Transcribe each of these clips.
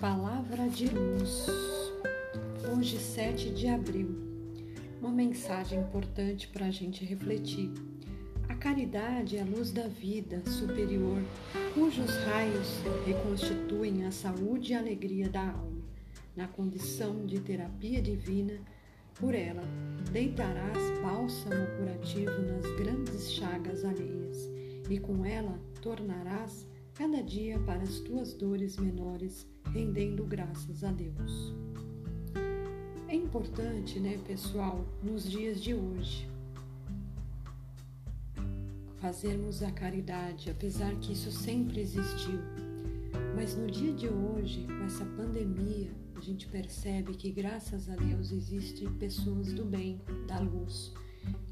Palavra de Luz, hoje 7 de abril. Uma mensagem importante para a gente refletir. A caridade é a luz da vida superior, cujos raios reconstituem a saúde e a alegria da alma. Na condição de terapia divina, por ela deitarás bálsamo curativo nas grandes chagas alheias, e com ela tornarás cada dia para as tuas dores menores, rendendo graças a Deus. É importante, né, pessoal, nos dias de hoje, fazermos a caridade, apesar que isso sempre existiu. Mas no dia de hoje, com essa pandemia, a gente percebe que graças a Deus existem pessoas do bem, da luz,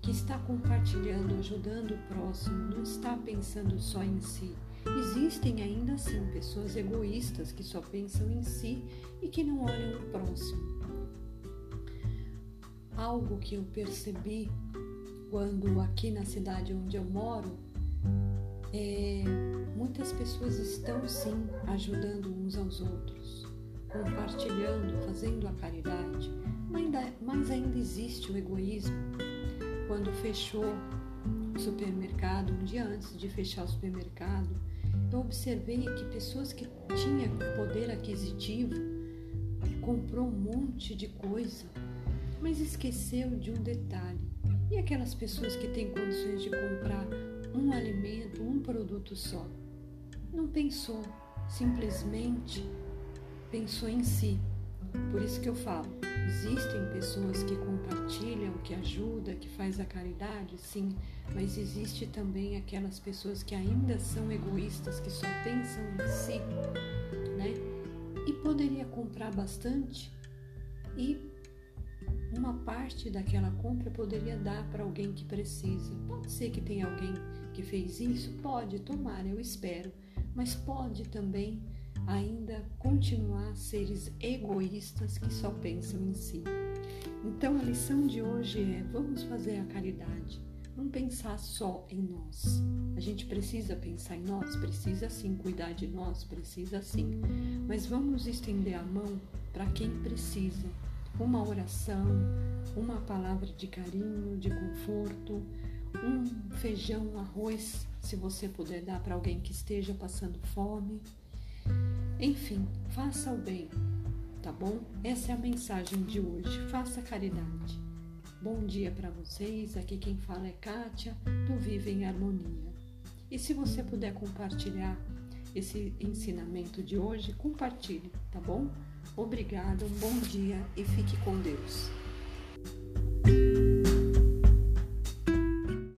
que está compartilhando, ajudando o próximo, não está pensando só em si. Existem ainda assim pessoas egoístas que só pensam em si e que não olham o próximo. Algo que eu percebi quando aqui na cidade onde eu moro, é, muitas pessoas estão sim ajudando uns aos outros, compartilhando, fazendo a caridade, mas ainda existe o egoísmo. Quando fechou o supermercado, um dia antes de fechar o supermercado, eu observei que pessoas que tinham poder aquisitivo comprou um monte de coisa, mas esqueceu de um detalhe. E aquelas pessoas que têm condições de comprar um alimento, um produto só? Não pensou, simplesmente pensou em si. Por isso que eu falo, existem pessoas que compartilham, que ajudam, que faz a caridade, sim, mas existe também aquelas pessoas que ainda são egoístas, que só pensam em si, né? E poderia comprar bastante e uma parte daquela compra poderia dar para alguém que precisa. Pode ser que tenha alguém que fez isso? Pode, tomar, eu espero. Mas pode também ainda continuar seres egoístas que só pensam em si. Então a lição de hoje é: vamos fazer a caridade, não pensar só em nós. A gente precisa pensar em nós, precisa sim cuidar de nós, precisa sim, mas vamos estender a mão para quem precisa uma oração, uma palavra de carinho, de conforto, um feijão, um arroz, se você puder dar para alguém que esteja passando fome. Enfim, faça o bem, tá bom? Essa é a mensagem de hoje. Faça caridade. Bom dia para vocês. Aqui quem fala é Kátia, do Vive em Harmonia. E se você puder compartilhar esse ensinamento de hoje, compartilhe, tá bom? Obrigada, um bom dia e fique com Deus.